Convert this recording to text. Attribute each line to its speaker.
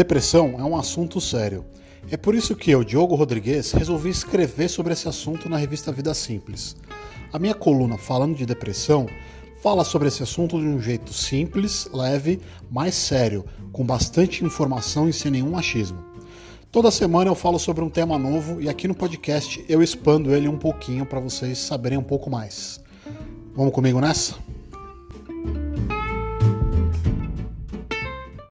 Speaker 1: Depressão é um assunto sério. É por isso que eu, Diogo Rodrigues, resolvi escrever sobre esse assunto na revista Vida Simples. A minha coluna falando de depressão fala sobre esse assunto de um jeito simples, leve, mais sério, com bastante informação e sem nenhum achismo. Toda semana eu falo sobre um tema novo e aqui no podcast eu expando ele um pouquinho para vocês saberem um pouco mais. Vamos comigo nessa?